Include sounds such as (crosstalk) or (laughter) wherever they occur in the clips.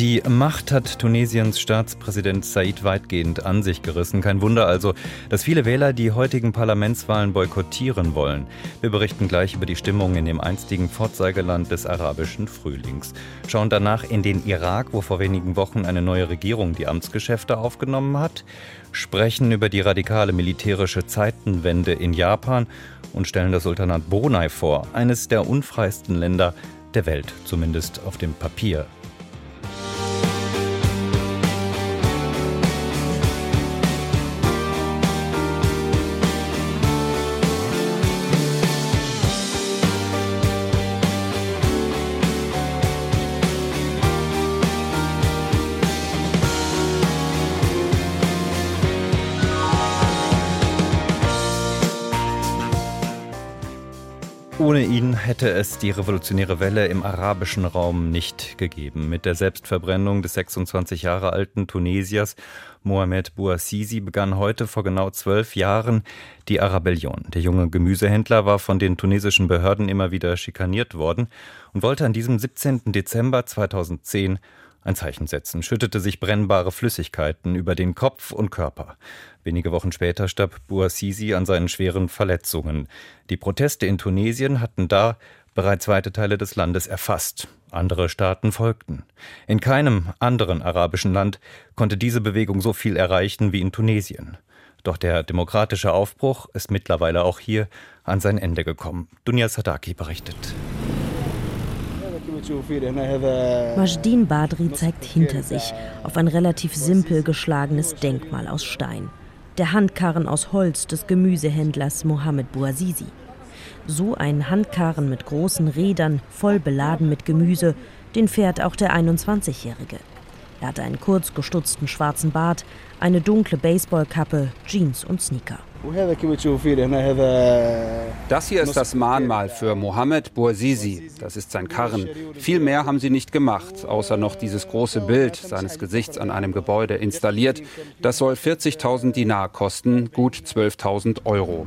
Die Macht hat Tunesiens Staatspräsident Said weitgehend an sich gerissen. Kein Wunder also, dass viele Wähler die heutigen Parlamentswahlen boykottieren wollen. Wir berichten gleich über die Stimmung in dem einstigen Vorzeigeland des arabischen Frühlings. Schauen danach in den Irak, wo vor wenigen Wochen eine neue Regierung die Amtsgeschäfte aufgenommen hat. Sprechen über die radikale militärische Zeitenwende in Japan und stellen das Sultanat Brunei vor, eines der unfreisten Länder der Welt, zumindest auf dem Papier. Ohne ihn hätte es die revolutionäre Welle im arabischen Raum nicht gegeben. Mit der Selbstverbrennung des 26 Jahre alten Tunesiers Mohamed Bouazizi begann heute vor genau zwölf Jahren die Arabellion. Der junge Gemüsehändler war von den tunesischen Behörden immer wieder schikaniert worden und wollte an diesem 17. Dezember 2010 ein Zeichen setzen, schüttete sich brennbare Flüssigkeiten über den Kopf und Körper. Wenige Wochen später starb Bouazizi an seinen schweren Verletzungen. Die Proteste in Tunesien hatten da bereits weite Teile des Landes erfasst. Andere Staaten folgten. In keinem anderen arabischen Land konnte diese Bewegung so viel erreichen wie in Tunesien. Doch der demokratische Aufbruch ist mittlerweile auch hier an sein Ende gekommen. Dunja Sadaki berichtet. Majdin Badri zeigt hinter sich auf ein relativ simpel geschlagenes Denkmal aus Stein. Der Handkarren aus Holz des Gemüsehändlers Mohammed Bouazizi. So ein Handkarren mit großen Rädern, voll beladen mit Gemüse, den fährt auch der 21-Jährige. Er hat einen kurz gestutzten schwarzen Bart, eine dunkle Baseballkappe, Jeans und Sneaker. Das hier ist das Mahnmal für Mohammed Bouazizi. Das ist sein Karren. Viel mehr haben sie nicht gemacht, außer noch dieses große Bild seines Gesichts an einem Gebäude installiert. Das soll 40.000 Dinar kosten, gut 12.000 Euro.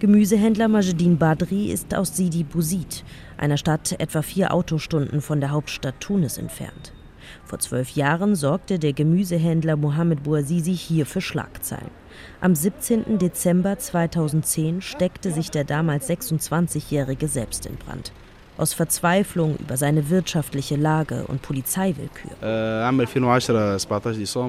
Gemüsehändler Majedin Badri ist aus Sidi Bouzid, einer Stadt etwa vier Autostunden von der Hauptstadt Tunis entfernt. Vor zwölf Jahren sorgte der Gemüsehändler Mohamed Bouazizi hier für Schlagzeilen. Am 17. Dezember 2010 steckte sich der damals 26-Jährige selbst in Brand aus Verzweiflung über seine wirtschaftliche Lage und Polizeiwillkür.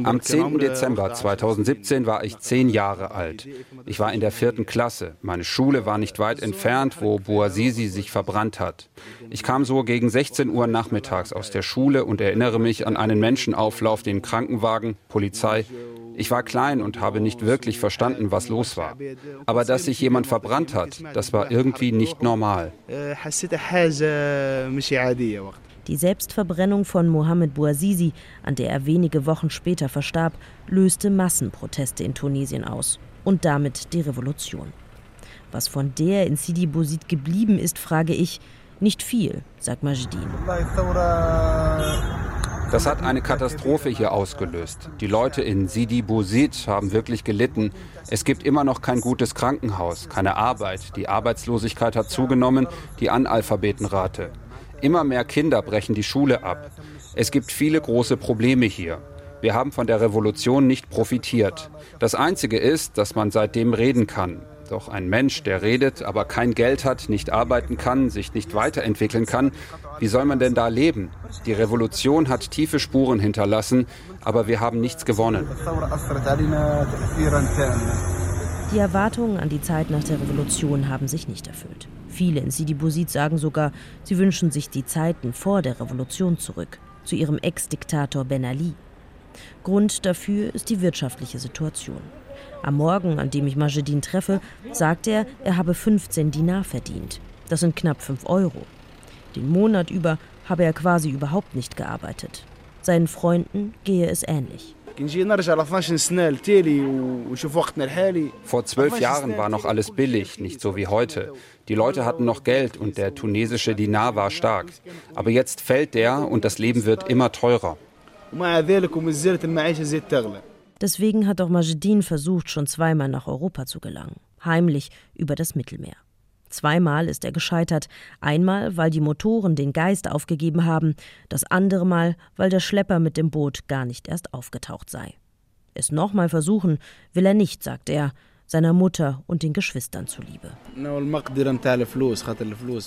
Am 10. Dezember 2017 war ich zehn Jahre alt. Ich war in der vierten Klasse. Meine Schule war nicht weit entfernt, wo Bouazizi sich verbrannt hat. Ich kam so gegen 16 Uhr nachmittags aus der Schule und erinnere mich an einen Menschenauflauf, den Krankenwagen, Polizei ich war klein und habe nicht wirklich verstanden, was los war. Aber dass sich jemand verbrannt hat, das war irgendwie nicht normal. Die Selbstverbrennung von Mohamed Bouazizi, an der er wenige Wochen später verstarb, löste Massenproteste in Tunesien aus und damit die Revolution. Was von der in Sidi Bouzid geblieben ist, frage ich, nicht viel, sagt Majdin. Das hat eine Katastrophe hier ausgelöst. Die Leute in Sidi Bouzid haben wirklich gelitten. Es gibt immer noch kein gutes Krankenhaus, keine Arbeit. Die Arbeitslosigkeit hat zugenommen, die Analphabetenrate. Immer mehr Kinder brechen die Schule ab. Es gibt viele große Probleme hier. Wir haben von der Revolution nicht profitiert. Das Einzige ist, dass man seitdem reden kann. Doch ein Mensch, der redet, aber kein Geld hat, nicht arbeiten kann, sich nicht weiterentwickeln kann, wie soll man denn da leben? Die Revolution hat tiefe Spuren hinterlassen, aber wir haben nichts gewonnen. Die Erwartungen an die Zeit nach der Revolution haben sich nicht erfüllt. Viele in Sidi Bouzid sagen sogar, sie wünschen sich die Zeiten vor der Revolution zurück, zu ihrem Ex-Diktator Ben Ali. Grund dafür ist die wirtschaftliche Situation. Am Morgen, an dem ich Majedin treffe, sagt er, er habe 15 Dinar verdient. Das sind knapp 5 Euro. Den Monat über habe er quasi überhaupt nicht gearbeitet. Seinen Freunden gehe es ähnlich. Vor zwölf Jahren war noch alles billig, nicht so wie heute. Die Leute hatten noch Geld und der tunesische Dinar war stark. Aber jetzt fällt der und das Leben wird immer teurer. Deswegen hat auch Majedin versucht, schon zweimal nach Europa zu gelangen, heimlich über das Mittelmeer. Zweimal ist er gescheitert, einmal, weil die Motoren den Geist aufgegeben haben, das andere Mal, weil der Schlepper mit dem Boot gar nicht erst aufgetaucht sei. Es nochmal versuchen will er nicht, sagt er, seiner Mutter und den Geschwistern zuliebe.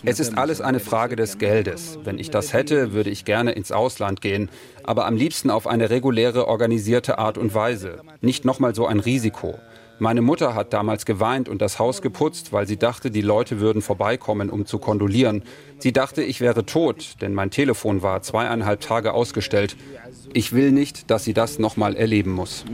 Es ist alles eine Frage des Geldes. Wenn ich das hätte, würde ich gerne ins Ausland gehen, aber am liebsten auf eine reguläre, organisierte Art und Weise. Nicht nochmal so ein Risiko. Meine Mutter hat damals geweint und das Haus geputzt, weil sie dachte, die Leute würden vorbeikommen, um zu kondolieren. Sie dachte, ich wäre tot, denn mein Telefon war zweieinhalb Tage ausgestellt. Ich will nicht, dass sie das nochmal erleben muss.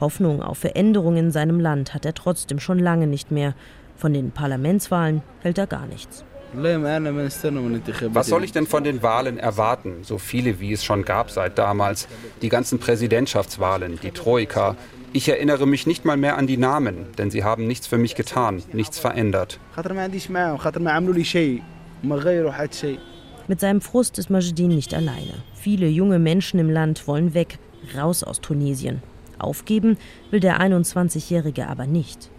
Hoffnung auf Veränderungen in seinem Land hat er trotzdem schon lange nicht mehr. Von den Parlamentswahlen hält er gar nichts. Was soll ich denn von den Wahlen erwarten? So viele, wie es schon gab seit damals. Die ganzen Präsidentschaftswahlen, die Troika. Ich erinnere mich nicht mal mehr an die Namen, denn sie haben nichts für mich getan, nichts verändert. Mit seinem Frust ist Majedin nicht alleine. Viele junge Menschen im Land wollen weg, raus aus Tunesien. Aufgeben will der 21-Jährige aber nicht.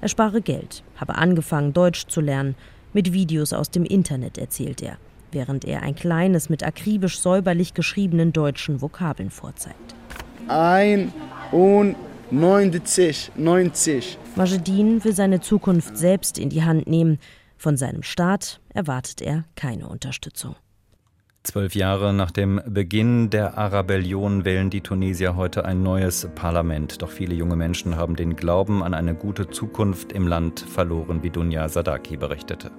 Er spare Geld, habe angefangen, Deutsch zu lernen, mit Videos aus dem Internet, erzählt er, während er ein kleines, mit akribisch säuberlich geschriebenen deutschen Vokabeln vorzeigt. Ein und 90, 90. Majedin will seine Zukunft selbst in die Hand nehmen. Von seinem Staat erwartet er keine Unterstützung. Zwölf Jahre nach dem Beginn der Arabellion wählen die Tunesier heute ein neues Parlament. Doch viele junge Menschen haben den Glauben an eine gute Zukunft im Land verloren, wie Dunja Sadaki berichtete.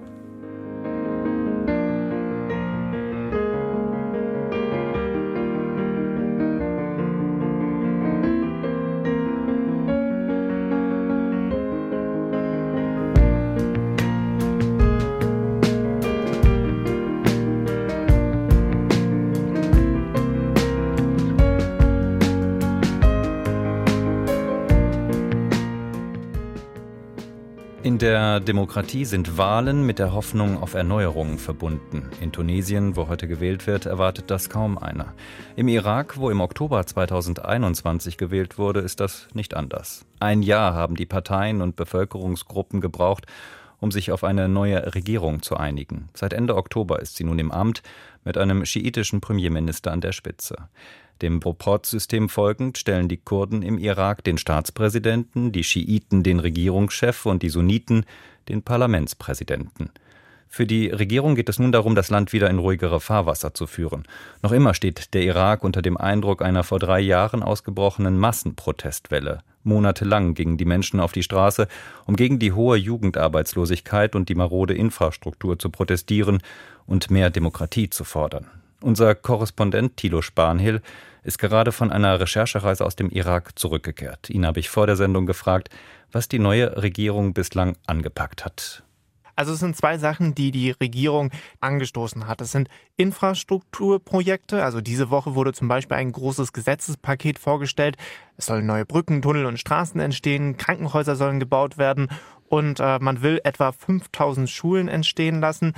In der Demokratie sind Wahlen mit der Hoffnung auf Erneuerungen verbunden. In Tunesien, wo heute gewählt wird, erwartet das kaum einer. Im Irak, wo im Oktober 2021 gewählt wurde, ist das nicht anders. Ein Jahr haben die Parteien und Bevölkerungsgruppen gebraucht, um sich auf eine neue Regierung zu einigen. Seit Ende Oktober ist sie nun im Amt mit einem schiitischen Premierminister an der Spitze. Dem Proportsystem folgend stellen die Kurden im Irak den Staatspräsidenten, die Schiiten den Regierungschef und die Sunniten den Parlamentspräsidenten. Für die Regierung geht es nun darum, das Land wieder in ruhigere Fahrwasser zu führen. Noch immer steht der Irak unter dem Eindruck einer vor drei Jahren ausgebrochenen Massenprotestwelle. Monatelang gingen die Menschen auf die Straße, um gegen die hohe Jugendarbeitslosigkeit und die marode Infrastruktur zu protestieren und mehr Demokratie zu fordern. Unser Korrespondent Thilo Spanhill ist gerade von einer Recherchereise aus dem Irak zurückgekehrt. Ihn habe ich vor der Sendung gefragt, was die neue Regierung bislang angepackt hat. Also es sind zwei Sachen, die die Regierung angestoßen hat. Es sind Infrastrukturprojekte. Also diese Woche wurde zum Beispiel ein großes Gesetzespaket vorgestellt. Es sollen neue Brücken, Tunnel und Straßen entstehen. Krankenhäuser sollen gebaut werden. Und äh, man will etwa 5000 Schulen entstehen lassen.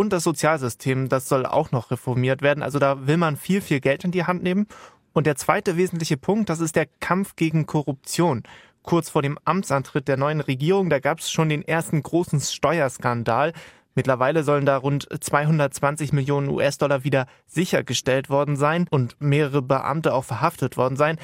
Und das Sozialsystem, das soll auch noch reformiert werden. Also da will man viel, viel Geld in die Hand nehmen. Und der zweite wesentliche Punkt, das ist der Kampf gegen Korruption. Kurz vor dem Amtsantritt der neuen Regierung, da gab es schon den ersten großen Steuerskandal. Mittlerweile sollen da rund 220 Millionen US-Dollar wieder sichergestellt worden sein und mehrere Beamte auch verhaftet worden sein.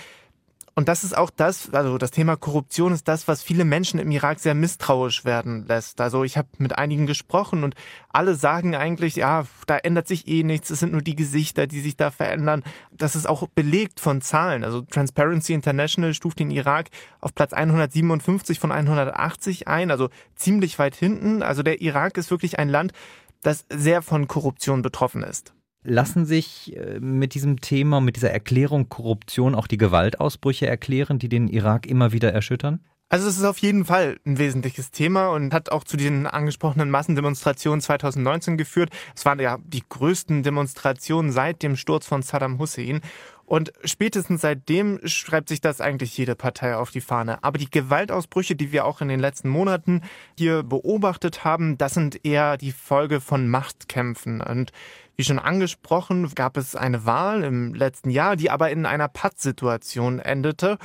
Und das ist auch das, also das Thema Korruption ist das, was viele Menschen im Irak sehr misstrauisch werden lässt. Also ich habe mit einigen gesprochen und alle sagen eigentlich, ja, da ändert sich eh nichts, es sind nur die Gesichter, die sich da verändern. Das ist auch belegt von Zahlen. Also Transparency International stuft den Irak auf Platz 157 von 180 ein, also ziemlich weit hinten. Also der Irak ist wirklich ein Land, das sehr von Korruption betroffen ist. Lassen sich äh, mit diesem Thema, mit dieser Erklärung Korruption auch die Gewaltausbrüche erklären, die den Irak immer wieder erschüttern? Also es ist auf jeden Fall ein wesentliches Thema und hat auch zu den angesprochenen Massendemonstrationen 2019 geführt. Es waren ja die größten Demonstrationen seit dem Sturz von Saddam Hussein. Und spätestens seitdem schreibt sich das eigentlich jede Partei auf die Fahne. Aber die Gewaltausbrüche, die wir auch in den letzten Monaten hier beobachtet haben, das sind eher die Folge von Machtkämpfen. Und wie schon angesprochen, gab es eine Wahl im letzten Jahr, die aber in einer Pattsituation endete.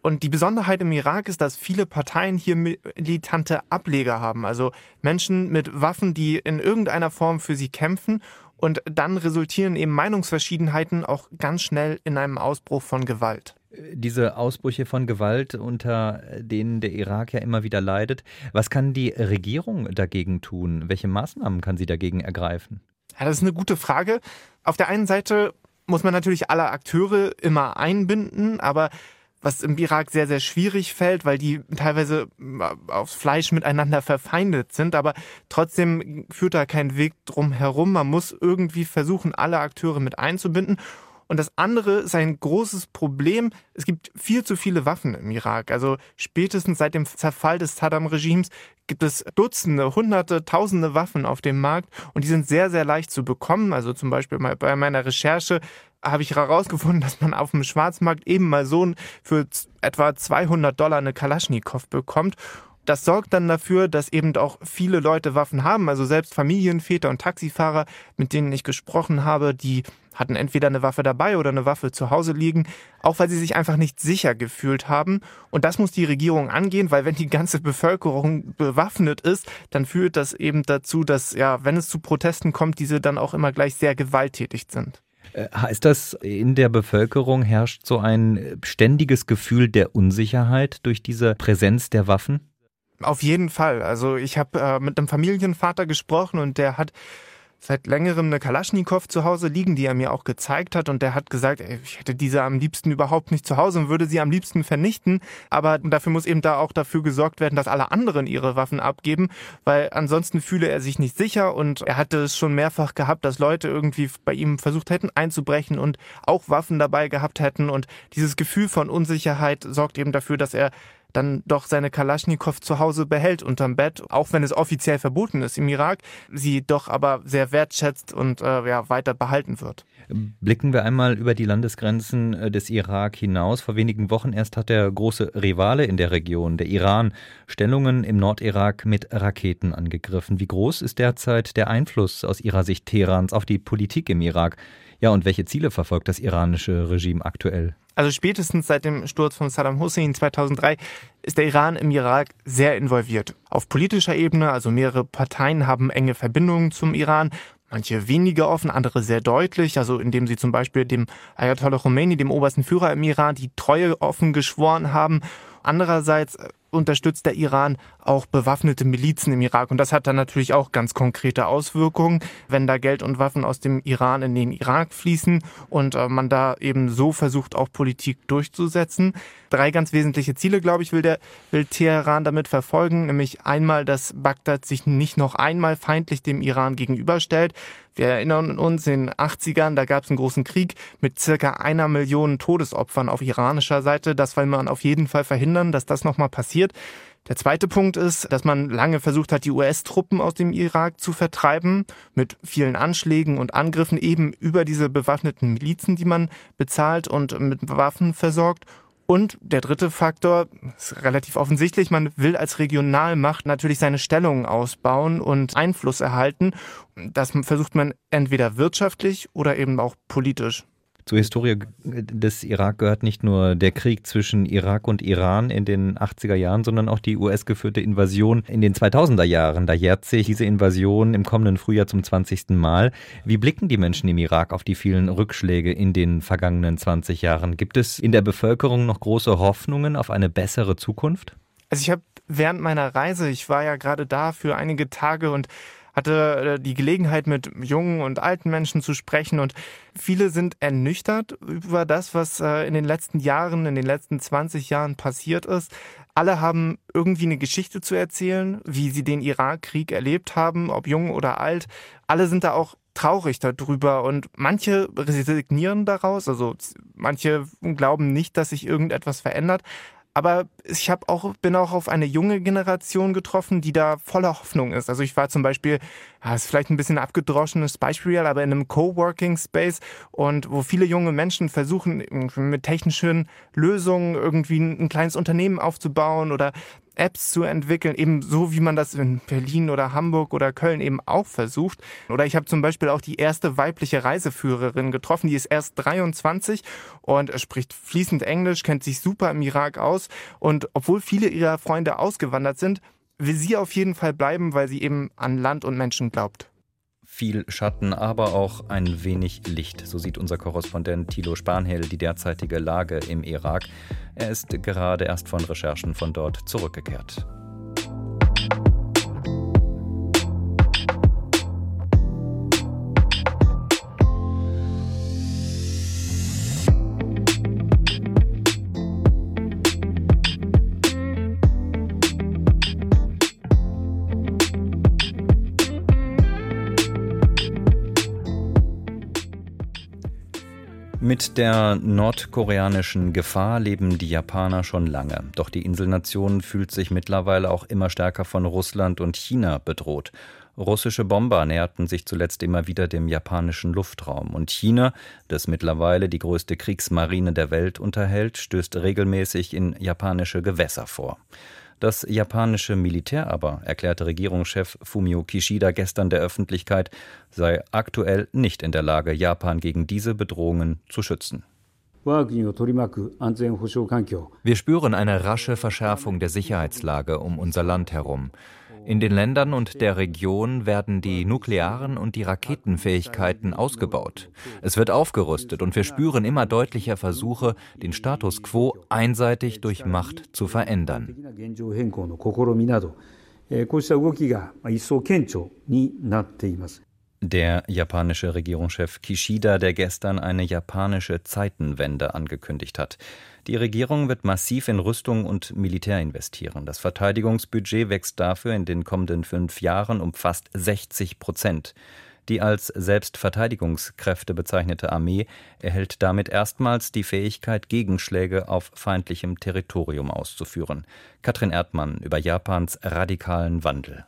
Und die Besonderheit im Irak ist, dass viele Parteien hier militante Ableger haben, also Menschen mit Waffen, die in irgendeiner Form für sie kämpfen und dann resultieren eben Meinungsverschiedenheiten auch ganz schnell in einem Ausbruch von Gewalt. Diese Ausbrüche von Gewalt, unter denen der Irak ja immer wieder leidet, was kann die Regierung dagegen tun? Welche Maßnahmen kann sie dagegen ergreifen? Ja, das ist eine gute Frage. Auf der einen Seite muss man natürlich alle Akteure immer einbinden, aber was im Irak sehr, sehr schwierig fällt, weil die teilweise äh, aufs Fleisch miteinander verfeindet sind, aber trotzdem führt da kein Weg drum herum. Man muss irgendwie versuchen, alle Akteure mit einzubinden. Und das andere ist ein großes Problem. Es gibt viel zu viele Waffen im Irak. Also spätestens seit dem Zerfall des Saddam-Regimes gibt es Dutzende, Hunderte, Tausende Waffen auf dem Markt und die sind sehr, sehr leicht zu bekommen. Also zum Beispiel bei meiner Recherche habe ich herausgefunden, dass man auf dem Schwarzmarkt eben mal so für etwa 200 Dollar eine Kalaschnikow bekommt. Das sorgt dann dafür, dass eben auch viele Leute Waffen haben. Also selbst Familienväter und Taxifahrer, mit denen ich gesprochen habe, die hatten entweder eine Waffe dabei oder eine Waffe zu Hause liegen, auch weil sie sich einfach nicht sicher gefühlt haben. Und das muss die Regierung angehen, weil wenn die ganze Bevölkerung bewaffnet ist, dann führt das eben dazu, dass, ja, wenn es zu Protesten kommt, diese dann auch immer gleich sehr gewalttätig sind. Äh, heißt das, in der Bevölkerung herrscht so ein ständiges Gefühl der Unsicherheit durch diese Präsenz der Waffen? Auf jeden Fall. Also ich habe äh, mit einem Familienvater gesprochen und der hat seit längerem eine Kalaschnikow zu Hause liegen, die er mir auch gezeigt hat. Und der hat gesagt, ey, ich hätte diese am liebsten überhaupt nicht zu Hause und würde sie am liebsten vernichten. Aber dafür muss eben da auch dafür gesorgt werden, dass alle anderen ihre Waffen abgeben, weil ansonsten fühle er sich nicht sicher. Und er hatte es schon mehrfach gehabt, dass Leute irgendwie bei ihm versucht hätten einzubrechen und auch Waffen dabei gehabt hätten. Und dieses Gefühl von Unsicherheit sorgt eben dafür, dass er dann doch seine Kalaschnikow zu Hause behält unterm Bett, auch wenn es offiziell verboten ist im Irak, sie doch aber sehr wertschätzt und äh, ja, weiter behalten wird. Blicken wir einmal über die Landesgrenzen äh, des Irak hinaus. Vor wenigen Wochen erst hat der große Rivale in der Region, der Iran, Stellungen im Nordirak mit Raketen angegriffen. Wie groß ist derzeit der Einfluss aus Ihrer Sicht Teherans auf die Politik im Irak? Ja, und welche Ziele verfolgt das iranische Regime aktuell? Also spätestens seit dem Sturz von Saddam Hussein 2003 ist der Iran im Irak sehr involviert. Auf politischer Ebene, also mehrere Parteien haben enge Verbindungen zum Iran. Manche weniger offen, andere sehr deutlich, also indem sie zum Beispiel dem Ayatollah Khomeini, dem obersten Führer im Iran, die Treue offen geschworen haben. Andererseits unterstützt der Iran auch bewaffnete Milizen im Irak. Und das hat dann natürlich auch ganz konkrete Auswirkungen, wenn da Geld und Waffen aus dem Iran in den Irak fließen und äh, man da eben so versucht, auch Politik durchzusetzen. Drei ganz wesentliche Ziele, glaube ich, will der, will Teheran damit verfolgen, nämlich einmal, dass Bagdad sich nicht noch einmal feindlich dem Iran gegenüberstellt. Wir erinnern uns in den 80ern, da gab es einen großen Krieg mit circa einer Million Todesopfern auf iranischer Seite. Das will man auf jeden Fall verhindern, dass das nochmal passiert. Der zweite Punkt ist, dass man lange versucht hat, die US-Truppen aus dem Irak zu vertreiben, mit vielen Anschlägen und Angriffen eben über diese bewaffneten Milizen, die man bezahlt und mit Waffen versorgt. Und der dritte Faktor ist relativ offensichtlich, man will als Regionalmacht natürlich seine Stellungen ausbauen und Einfluss erhalten. Das versucht man entweder wirtschaftlich oder eben auch politisch. Zur Historie des Irak gehört nicht nur der Krieg zwischen Irak und Iran in den 80er Jahren, sondern auch die US-geführte Invasion in den 2000er Jahren. Da jährt sich diese Invasion im kommenden Frühjahr zum 20. Mal. Wie blicken die Menschen im Irak auf die vielen Rückschläge in den vergangenen 20 Jahren? Gibt es in der Bevölkerung noch große Hoffnungen auf eine bessere Zukunft? Also ich habe während meiner Reise, ich war ja gerade da für einige Tage und hatte äh, die Gelegenheit, mit jungen und alten Menschen zu sprechen und viele sind ernüchtert über das, was äh, in den letzten Jahren, in den letzten 20 Jahren passiert ist. Alle haben irgendwie eine Geschichte zu erzählen, wie sie den Irakkrieg erlebt haben, ob jung oder alt. Alle sind da auch traurig darüber und manche resignieren daraus, also manche glauben nicht, dass sich irgendetwas verändert, Aber ich habe auch, bin auch auf eine junge Generation getroffen, die da voller Hoffnung ist. Also ich war zum Beispiel, ja, ist vielleicht ein bisschen abgedroschenes Beispiel, aber in einem Coworking Space und wo viele junge Menschen versuchen, mit technischen Lösungen irgendwie ein kleines Unternehmen aufzubauen oder Apps zu entwickeln, eben so wie man das in Berlin oder Hamburg oder Köln eben auch versucht. Oder ich habe zum Beispiel auch die erste weibliche Reiseführerin getroffen, die ist erst 23 und spricht fließend Englisch, kennt sich super im Irak aus und obwohl viele ihrer Freunde ausgewandert sind, will sie auf jeden Fall bleiben, weil sie eben an Land und Menschen glaubt viel Schatten, aber auch ein wenig Licht. So sieht unser Korrespondent Thilo Spanhel die derzeitige Lage im Irak. Er ist gerade erst von Recherchen von dort zurückgekehrt. Mit der nordkoreanischen Gefahr leben die Japaner schon lange. Doch die Inselnation fühlt sich mittlerweile auch immer stärker von Russland und China bedroht. Russische Bomber näherten sich zuletzt immer wieder dem japanischen Luftraum. Und China, das mittlerweile die größte Kriegsmarine der Welt unterhält, stößt regelmäßig in japanische Gewässer vor. Das japanische Militär aber, erklärte Regierungschef Fumio Kishida gestern der Öffentlichkeit, sei aktuell nicht in der Lage, Japan gegen diese Bedrohungen zu schützen. Wir spüren eine rasche Verschärfung der Sicherheitslage um unser Land herum. In den Ländern und der Region werden die nuklearen und die Raketenfähigkeiten ausgebaut. Es wird aufgerüstet und wir spüren immer deutlicher Versuche, den Status quo einseitig durch Macht zu verändern. Der japanische Regierungschef Kishida, der gestern eine japanische Zeitenwende angekündigt hat. Die Regierung wird massiv in Rüstung und Militär investieren. Das Verteidigungsbudget wächst dafür in den kommenden fünf Jahren um fast 60 Prozent. Die als Selbstverteidigungskräfte bezeichnete Armee erhält damit erstmals die Fähigkeit, Gegenschläge auf feindlichem Territorium auszuführen. Katrin Erdmann über Japans radikalen Wandel.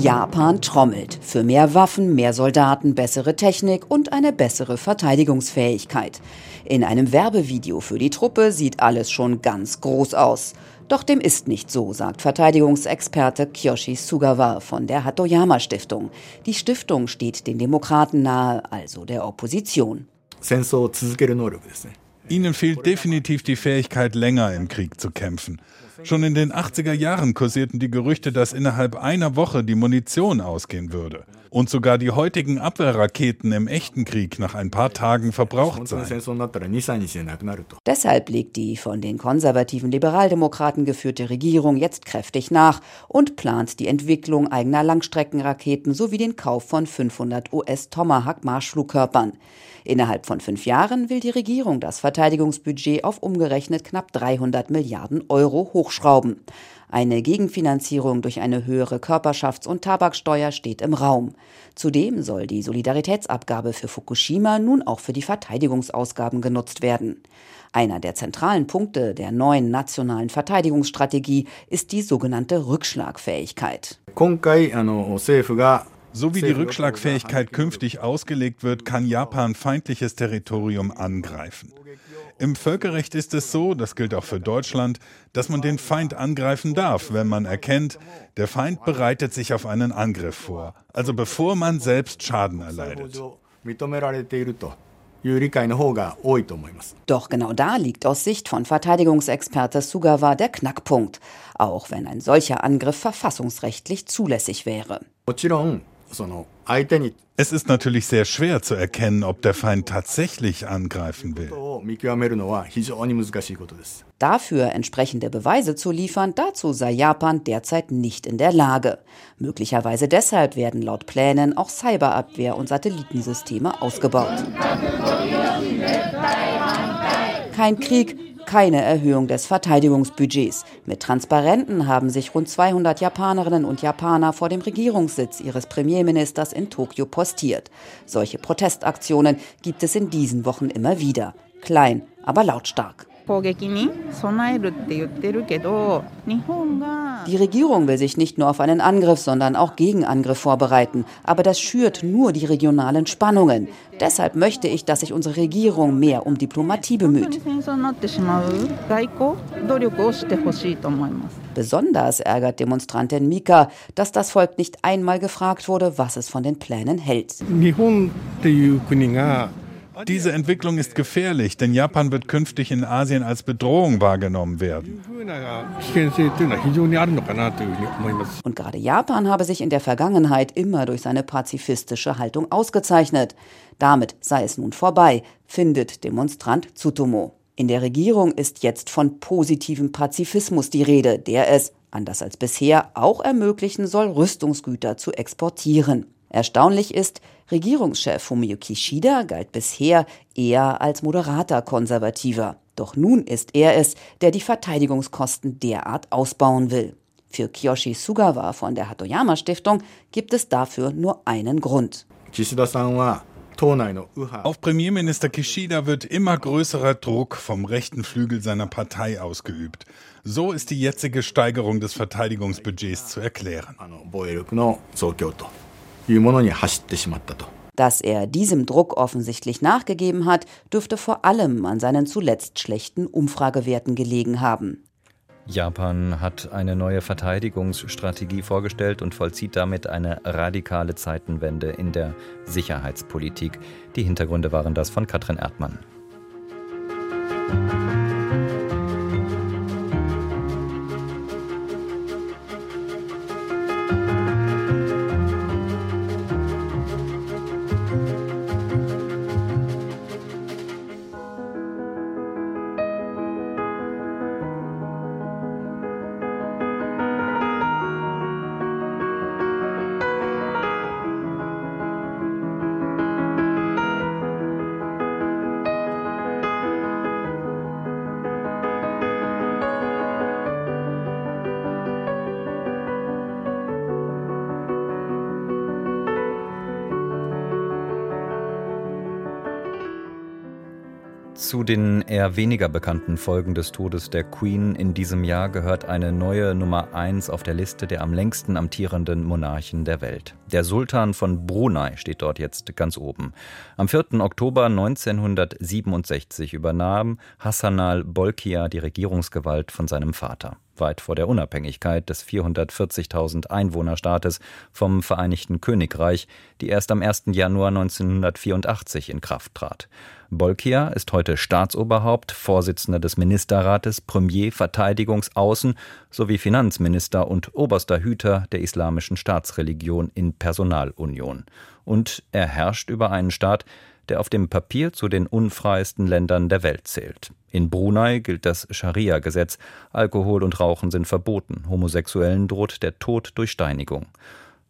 Japan trommelt für mehr Waffen, mehr Soldaten, bessere Technik und eine bessere Verteidigungsfähigkeit. In einem Werbevideo für die Truppe sieht alles schon ganz groß aus. Doch dem ist nicht so, sagt Verteidigungsexperte Kyoshi Sugawa von der Hatoyama Stiftung. Die Stiftung steht den Demokraten nahe, also der Opposition. Ihnen fehlt definitiv die Fähigkeit, länger im Krieg zu kämpfen. Schon in den 80er Jahren kursierten die Gerüchte, dass innerhalb einer Woche die Munition ausgehen würde. Und sogar die heutigen Abwehrraketen im echten Krieg nach ein paar Tagen verbraucht seien. Deshalb legt die von den konservativen Liberaldemokraten geführte Regierung jetzt kräftig nach und plant die Entwicklung eigener Langstreckenraketen sowie den Kauf von 500 US-Tomahawk-Marschflugkörpern. Innerhalb von fünf Jahren will die Regierung das Verteidigungsbudget auf umgerechnet knapp 300 Milliarden Euro hochschrauben. Eine Gegenfinanzierung durch eine höhere Körperschafts- und Tabaksteuer steht im Raum. Zudem soll die Solidaritätsabgabe für Fukushima nun auch für die Verteidigungsausgaben genutzt werden. Einer der zentralen Punkte der neuen nationalen Verteidigungsstrategie ist die sogenannte Rückschlagfähigkeit. So wie die Rückschlagfähigkeit künftig ausgelegt wird, kann Japan feindliches Territorium angreifen. Im Völkerrecht ist es so, das gilt auch für Deutschland, dass man den Feind angreifen darf, wenn man erkennt, der Feind bereitet sich auf einen Angriff vor, also bevor man selbst Schaden erleidet. Doch genau da liegt aus Sicht von Verteidigungsexperte Sugawa der Knackpunkt, auch wenn ein solcher Angriff verfassungsrechtlich zulässig wäre. Es ist natürlich sehr schwer zu erkennen, ob der Feind tatsächlich angreifen will. Dafür entsprechende Beweise zu liefern, dazu sei Japan derzeit nicht in der Lage. Möglicherweise deshalb werden laut Plänen auch Cyberabwehr und Satellitensysteme ausgebaut. Kein Krieg, keine Erhöhung des Verteidigungsbudgets. Mit Transparenten haben sich rund 200 Japanerinnen und Japaner vor dem Regierungssitz ihres Premierministers in Tokio postiert. Solche Protestaktionen gibt es in diesen Wochen immer wieder. Klein, aber lautstark. Die Regierung will sich nicht nur auf einen Angriff, sondern auch Gegenangriff vorbereiten. Aber das schürt nur die regionalen Spannungen. Deshalb möchte ich, dass sich unsere Regierung mehr um Diplomatie bemüht. Besonders ärgert Demonstrantin Mika, dass das Volk nicht einmal gefragt wurde, was es von den Plänen hält. Diese Entwicklung ist gefährlich, denn Japan wird künftig in Asien als Bedrohung wahrgenommen werden. Und gerade Japan habe sich in der Vergangenheit immer durch seine pazifistische Haltung ausgezeichnet. Damit sei es nun vorbei, findet Demonstrant Tsutomo. In der Regierung ist jetzt von positivem Pazifismus die Rede, der es, anders als bisher, auch ermöglichen soll, Rüstungsgüter zu exportieren. Erstaunlich ist, Regierungschef Fumio Kishida galt bisher eher als moderater Konservativer. Doch nun ist er es, der die Verteidigungskosten derart ausbauen will. Für Kiyoshi Sugawa von der Hatoyama Stiftung gibt es dafür nur einen Grund. Auf Premierminister Kishida wird immer größerer Druck vom rechten Flügel seiner Partei ausgeübt. So ist die jetzige Steigerung des Verteidigungsbudgets zu erklären. Dass er diesem Druck offensichtlich nachgegeben hat, dürfte vor allem an seinen zuletzt schlechten Umfragewerten gelegen haben. Japan hat eine neue Verteidigungsstrategie vorgestellt und vollzieht damit eine radikale Zeitenwende in der Sicherheitspolitik. Die Hintergründe waren das von Katrin Erdmann. Zu den eher weniger bekannten Folgen des Todes der Queen in diesem Jahr gehört eine neue Nummer 1 auf der Liste der am längsten amtierenden Monarchen der Welt. Der Sultan von Brunei steht dort jetzt ganz oben. Am 4. Oktober 1967 übernahm Hassanal Bolkiah die Regierungsgewalt von seinem Vater weit vor der Unabhängigkeit des 440.000 Einwohnerstaates vom Vereinigten Königreich, die erst am 1. Januar 1984 in Kraft trat. Bolkiah ist heute Staatsoberhaupt, Vorsitzender des Ministerrates, Premier, Verteidigungs-, Außen- sowie Finanzminister und oberster Hüter der islamischen Staatsreligion in Personalunion. Und er herrscht über einen Staat, der auf dem Papier zu den unfreiesten Ländern der Welt zählt. In Brunei gilt das Scharia-Gesetz. Alkohol und Rauchen sind verboten. Homosexuellen droht der Tod durch Steinigung.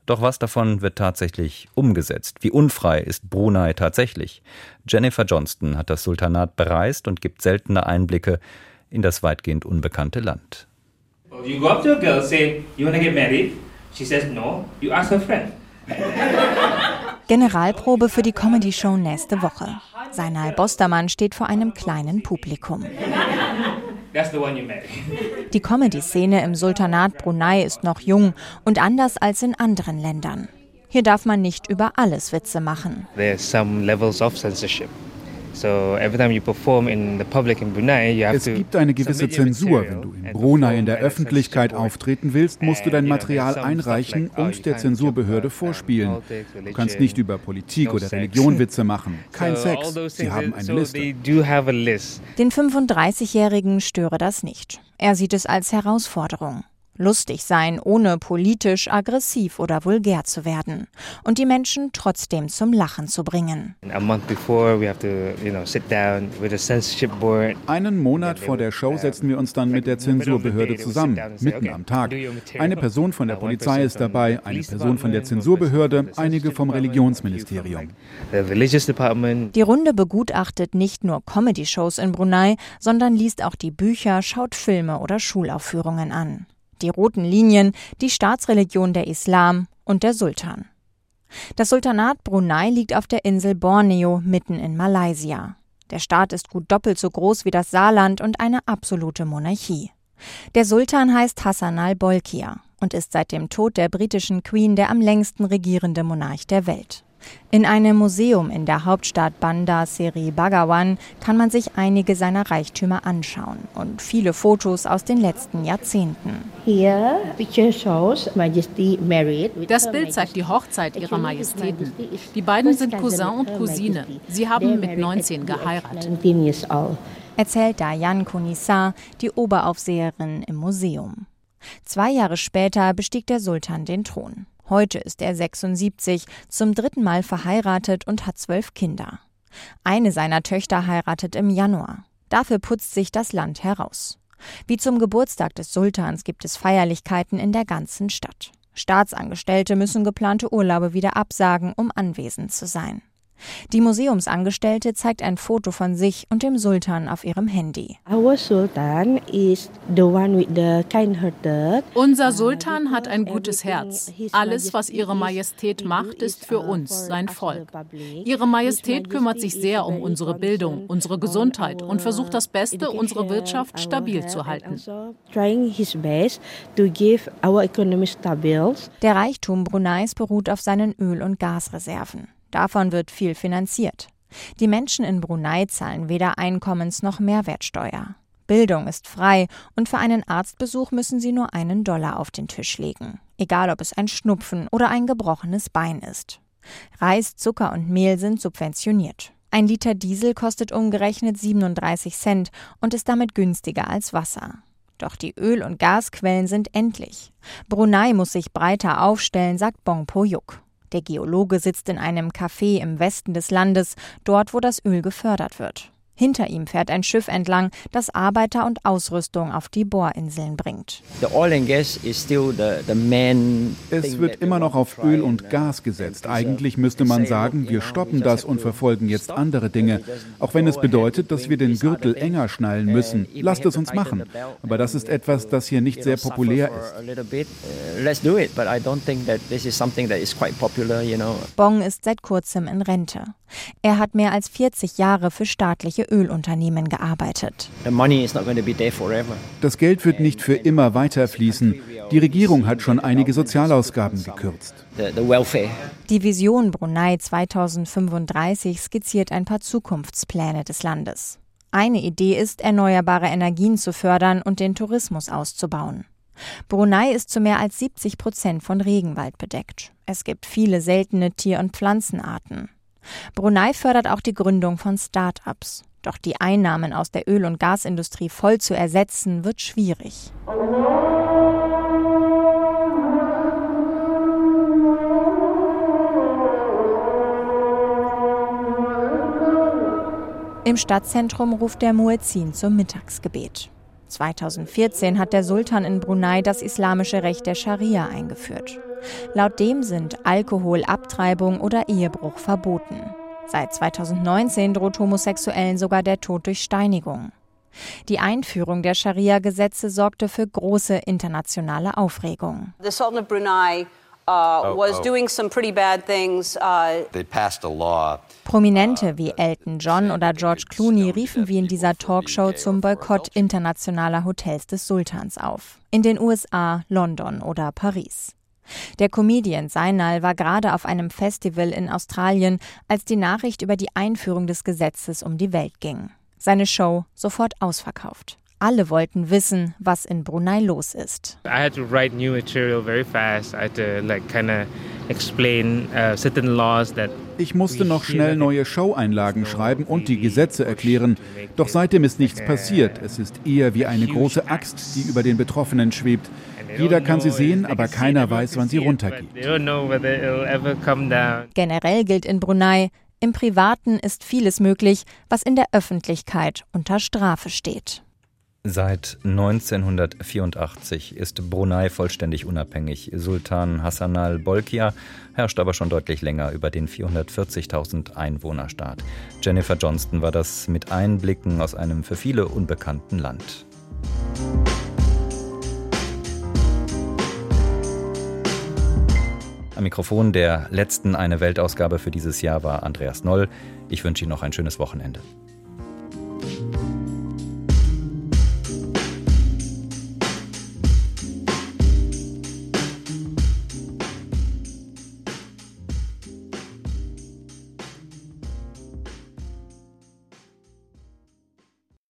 Doch was davon wird tatsächlich umgesetzt? Wie unfrei ist Brunei tatsächlich? Jennifer Johnston hat das Sultanat bereist und gibt seltene Einblicke in das weitgehend unbekannte Land. You go up to a girl, say, you wanna get married? She says no, you ask her. Generalprobe für die Comedy-Show nächste Woche. Seinal Bostermann steht vor einem kleinen Publikum. Die Comedy-Szene im Sultanat Brunei ist noch jung und anders als in anderen Ländern. Hier darf man nicht über alles Witze machen. There's some levels of censorship. Es gibt eine gewisse Zensur. Wenn du in Brunei in der Öffentlichkeit auftreten willst, musst du dein Material einreichen und der Zensurbehörde vorspielen. Du kannst nicht über Politik oder Religion Witze machen. (laughs) Kein Sex. Sie haben eine Liste. Den 35-Jährigen störe das nicht. Er sieht es als Herausforderung lustig sein, ohne politisch, aggressiv oder vulgär zu werden und die Menschen trotzdem zum Lachen zu bringen. Einen Monat vor der Show setzen wir uns dann mit der Zensurbehörde zusammen, mitten am Tag. Eine Person von der Polizei ist dabei, eine Person von der Zensurbehörde, einige vom Religionsministerium. Die Runde begutachtet nicht nur Comedy-Shows in Brunei, sondern liest auch die Bücher, schaut Filme oder Schulaufführungen an die roten Linien, die Staatsreligion der Islam und der Sultan. Das Sultanat Brunei liegt auf der Insel Borneo mitten in Malaysia. Der Staat ist gut doppelt so groß wie das Saarland und eine absolute Monarchie. Der Sultan heißt Hassan al-Bolkiah und ist seit dem Tod der britischen Queen der am längsten regierende Monarch der Welt. In einem Museum in der Hauptstadt Bandar Seri Bagawan kann man sich einige seiner Reichtümer anschauen und viele Fotos aus den letzten Jahrzehnten. Das Bild zeigt die Hochzeit ihrer Majestäten. Die beiden sind Cousin und Cousine. Sie haben mit 19 geheiratet. Erzählt Dayan Konissar, die Oberaufseherin im Museum. Zwei Jahre später bestieg der Sultan den Thron. Heute ist er 76, zum dritten Mal verheiratet und hat zwölf Kinder. Eine seiner Töchter heiratet im Januar. Dafür putzt sich das Land heraus. Wie zum Geburtstag des Sultans gibt es Feierlichkeiten in der ganzen Stadt. Staatsangestellte müssen geplante Urlaube wieder absagen, um anwesend zu sein. Die Museumsangestellte zeigt ein Foto von sich und dem Sultan auf ihrem Handy. Unser Sultan hat ein gutes Herz. Alles, was Ihre Majestät macht, ist für uns, sein Volk. Ihre Majestät kümmert sich sehr um unsere Bildung, unsere Gesundheit und versucht das Beste, unsere Wirtschaft stabil zu halten. Der Reichtum Bruneis beruht auf seinen Öl- und Gasreserven. Davon wird viel finanziert. Die Menschen in Brunei zahlen weder Einkommens- noch Mehrwertsteuer. Bildung ist frei und für einen Arztbesuch müssen sie nur einen Dollar auf den Tisch legen, egal ob es ein Schnupfen oder ein gebrochenes Bein ist. Reis, Zucker und Mehl sind subventioniert. Ein Liter Diesel kostet umgerechnet 37 Cent und ist damit günstiger als Wasser. Doch die Öl- und Gasquellen sind endlich. Brunei muss sich breiter aufstellen, sagt Bong Po Yuk. Der Geologe sitzt in einem Café im Westen des Landes, dort wo das Öl gefördert wird. Hinter ihm fährt ein Schiff entlang, das Arbeiter und Ausrüstung auf die Bohrinseln bringt. Es wird immer noch auf Öl und Gas gesetzt. Eigentlich müsste man sagen, wir stoppen das und verfolgen jetzt andere Dinge. Auch wenn es bedeutet, dass wir den Gürtel enger schnallen müssen. Lasst es uns machen. Aber das ist etwas, das hier nicht sehr populär ist. Bong ist seit kurzem in Rente. Er hat mehr als 40 Jahre für staatliche Ölunternehmen gearbeitet. Das Geld wird nicht für immer weiterfließen. Die Regierung hat schon einige Sozialausgaben gekürzt. Die Vision Brunei 2035 skizziert ein paar Zukunftspläne des Landes. Eine Idee ist, erneuerbare Energien zu fördern und den Tourismus auszubauen. Brunei ist zu mehr als 70 Prozent von Regenwald bedeckt. Es gibt viele seltene Tier- und Pflanzenarten. Brunei fördert auch die Gründung von Start-ups. Doch die Einnahmen aus der Öl- und Gasindustrie voll zu ersetzen, wird schwierig. Im Stadtzentrum ruft der Muezzin zum Mittagsgebet. 2014 hat der Sultan in Brunei das islamische Recht der Scharia eingeführt. Laut dem sind Alkohol, Abtreibung oder Ehebruch verboten. Seit 2019 droht Homosexuellen sogar der Tod durch Steinigung. Die Einführung der Scharia-Gesetze sorgte für große internationale Aufregung. The Sultan of Brunei Uh, oh, was oh. doing some pretty bad things. Uh, They passed a law. Prominente wie Elton John oder George Clooney riefen wie in dieser Talkshow zum Boykott internationaler Hotels des Sultans auf. In den USA, London oder Paris. Der Comedian Seinal war gerade auf einem Festival in Australien, als die Nachricht über die Einführung des Gesetzes um die Welt ging. Seine Show sofort ausverkauft. Alle wollten wissen, was in Brunei los ist. I had to write new material very fast. I had to like kind of explain uh, certain laws that ich musste noch schnell neue Show-Einlagen schreiben und die Gesetze erklären. Doch seitdem ist nichts passiert. Es ist eher wie eine große Axt, die über den Betroffenen schwebt. Jeder kann sie sehen, aber keiner weiß, wann sie runtergeht. Generell gilt in Brunei, im Privaten ist vieles möglich, was in der Öffentlichkeit unter Strafe steht. Seit 1984 ist Brunei vollständig unabhängig. Sultan Hassan al-Bolkiah herrscht aber schon deutlich länger über den 440.000 Einwohnerstaat. Jennifer Johnston war das mit Einblicken aus einem für viele unbekannten Land. Am Mikrofon der letzten Eine Weltausgabe für dieses Jahr war Andreas Noll. Ich wünsche Ihnen noch ein schönes Wochenende.